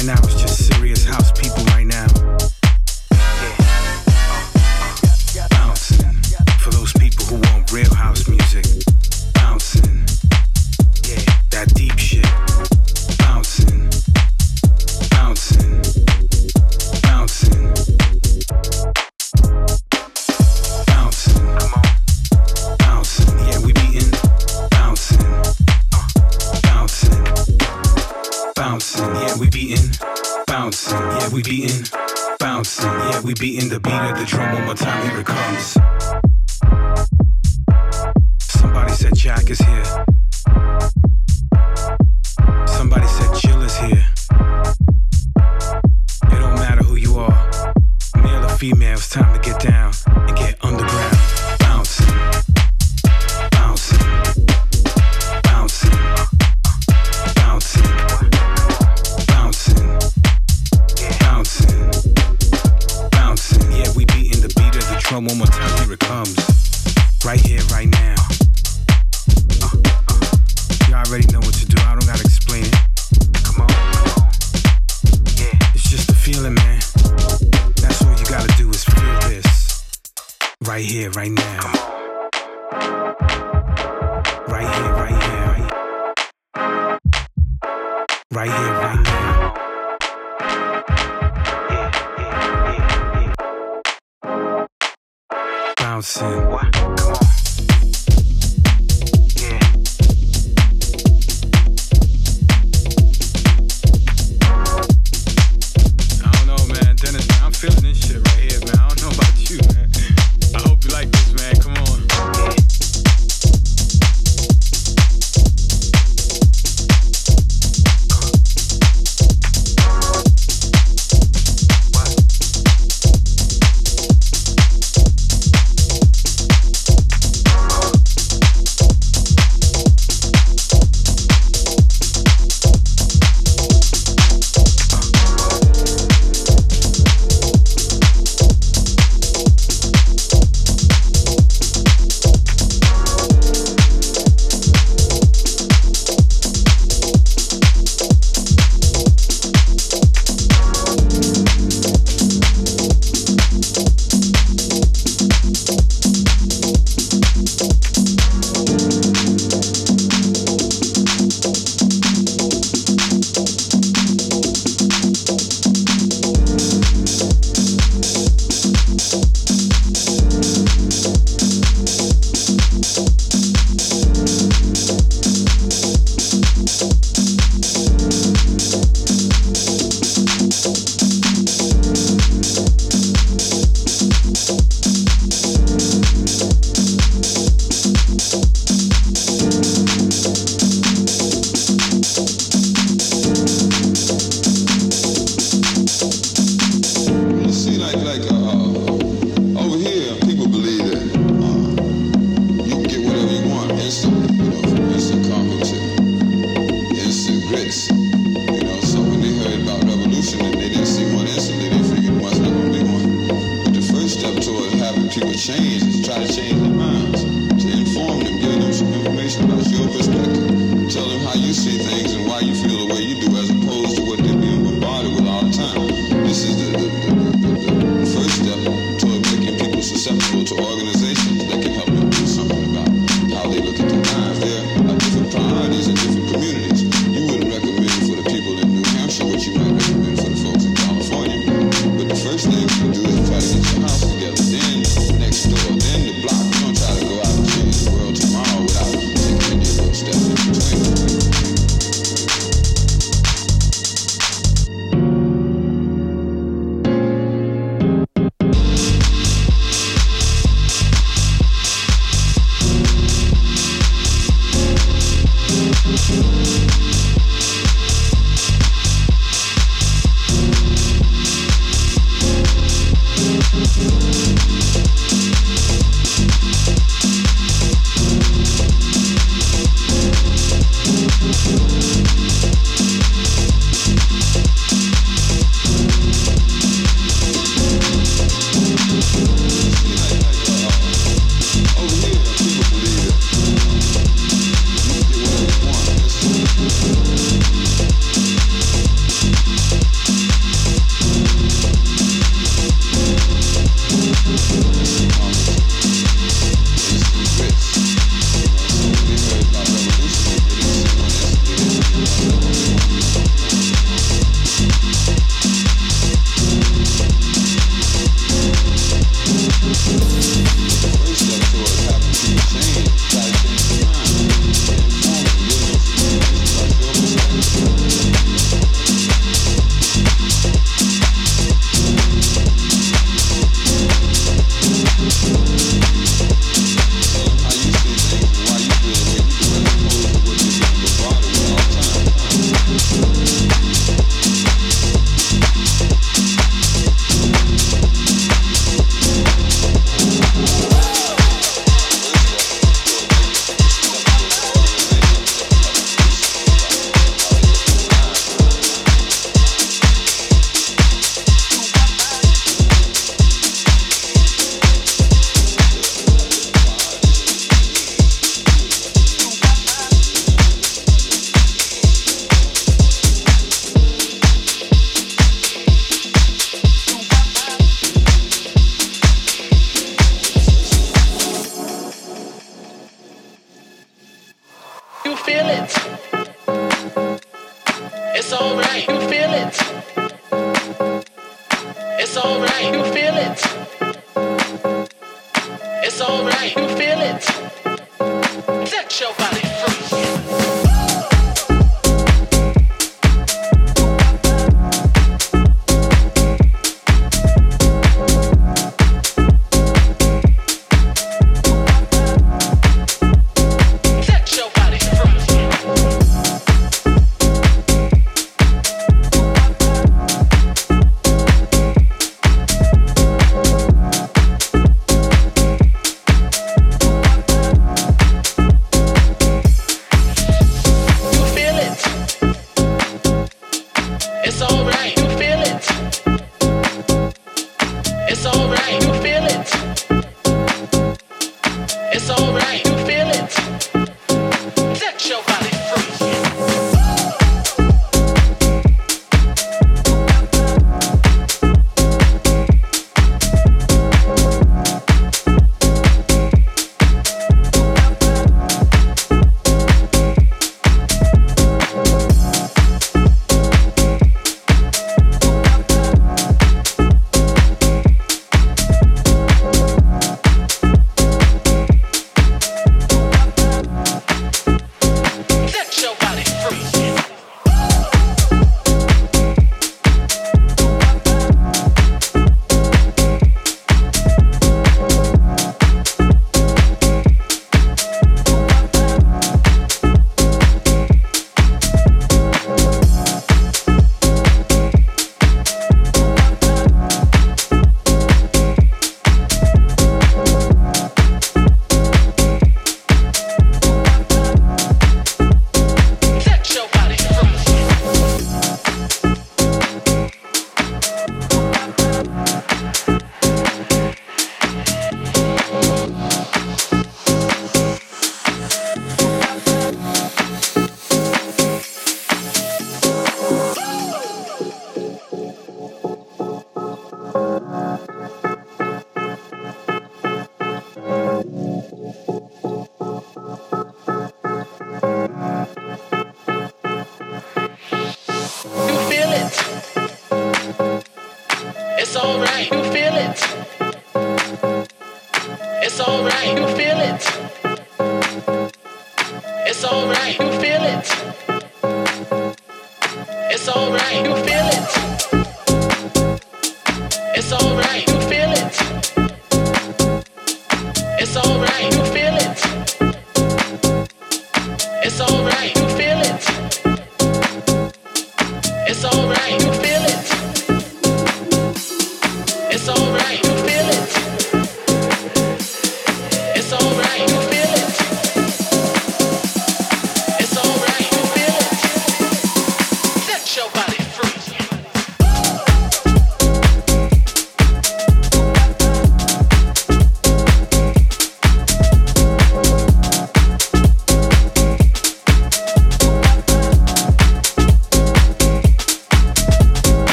Right now, it's just serious house people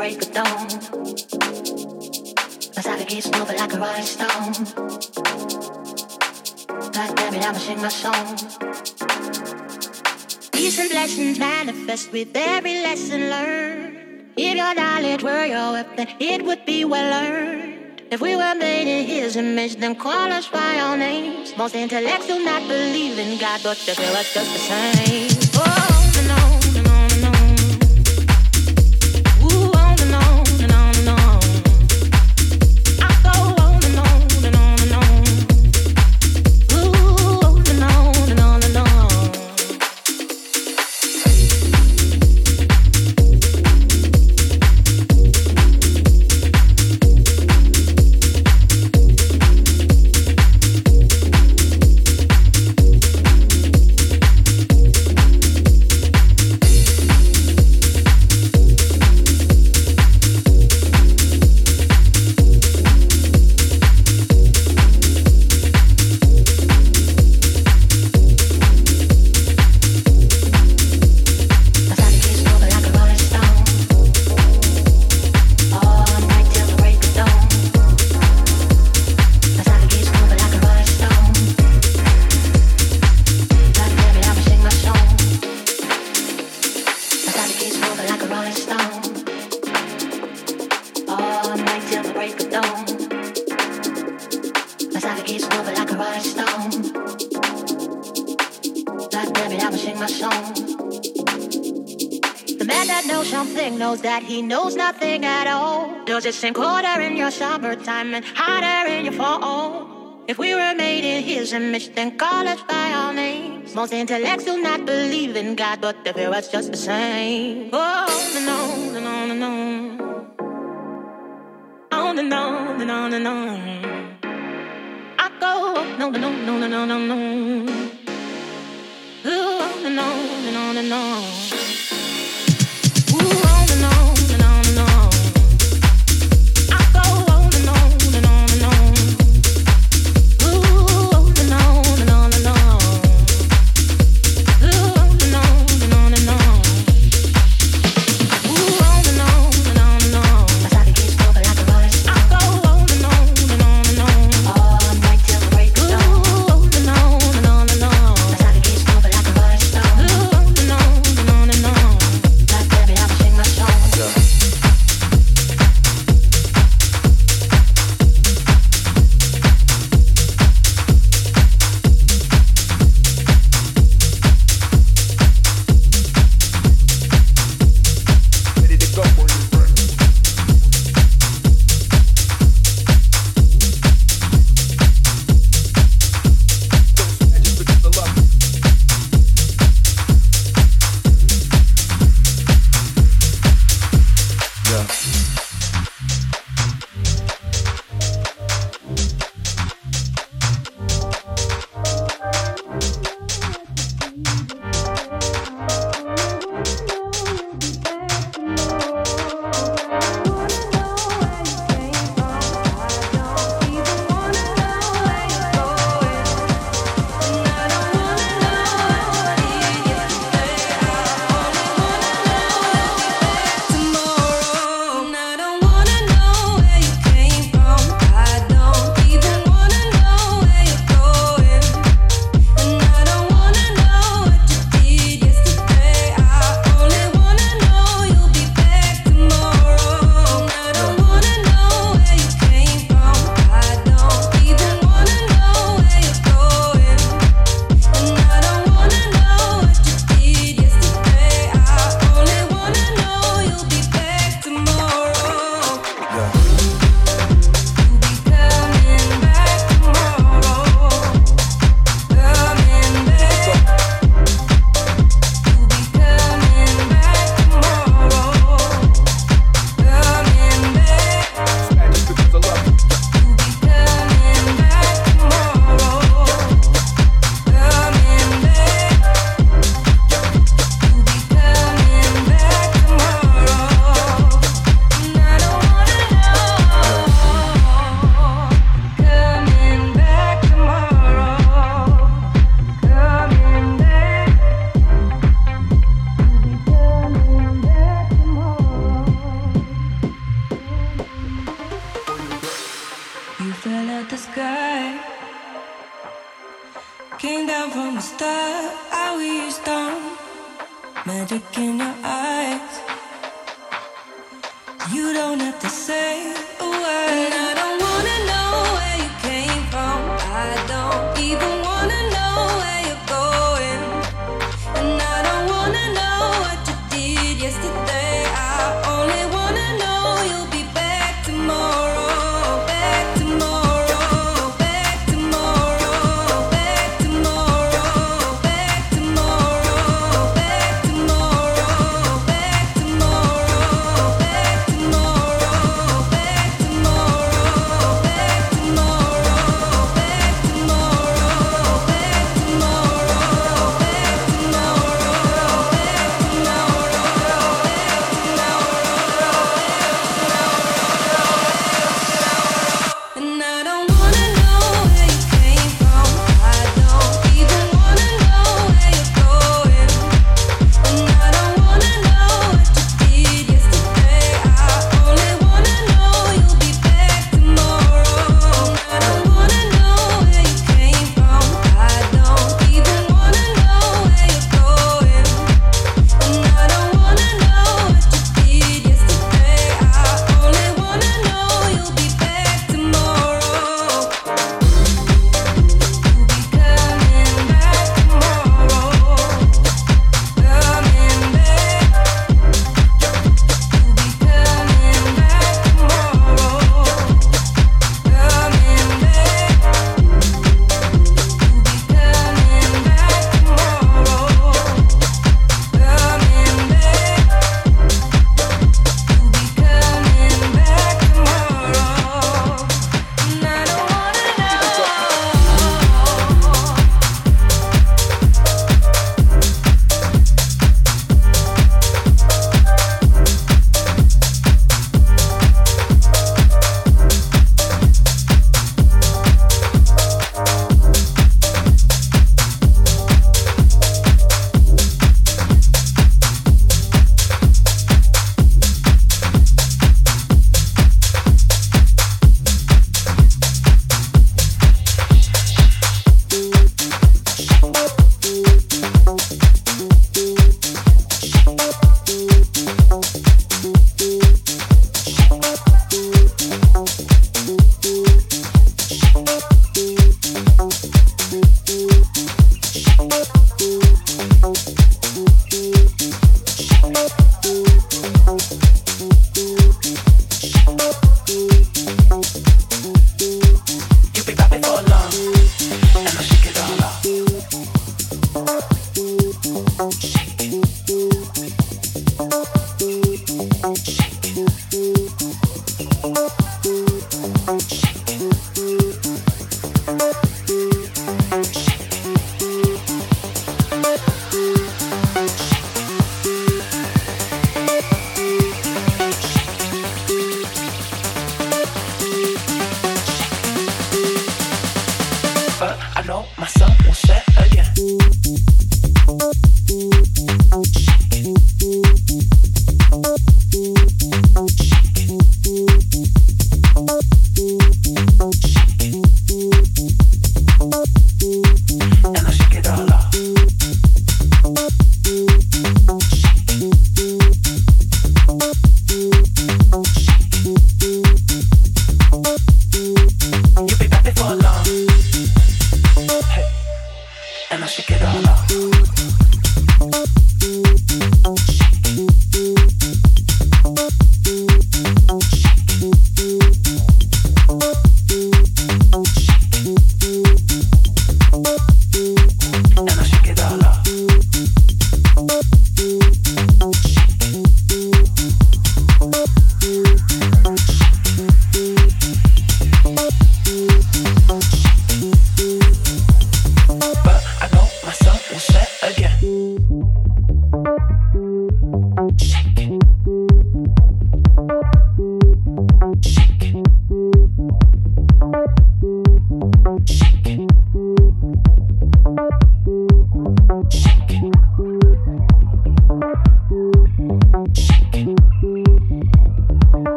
break of dawn. My side keeps moving like a rolling stone. God damn it, I'ma sing my song. Peace and blessings manifest with every lesson learned. If your knowledge were your weapon, it would be well earned. If we were made in His image, then call us by our names. Most intellects do not believe in God, but they feel us just the same. Image, then us by our names. Most intellects do not believe in God, but they fear us just the same. Oh, no, no, no, no, no. Oh, no, no, no, no, no. I go, no, no, no, no, no, no, no. Ooh, no, no, no, no, no.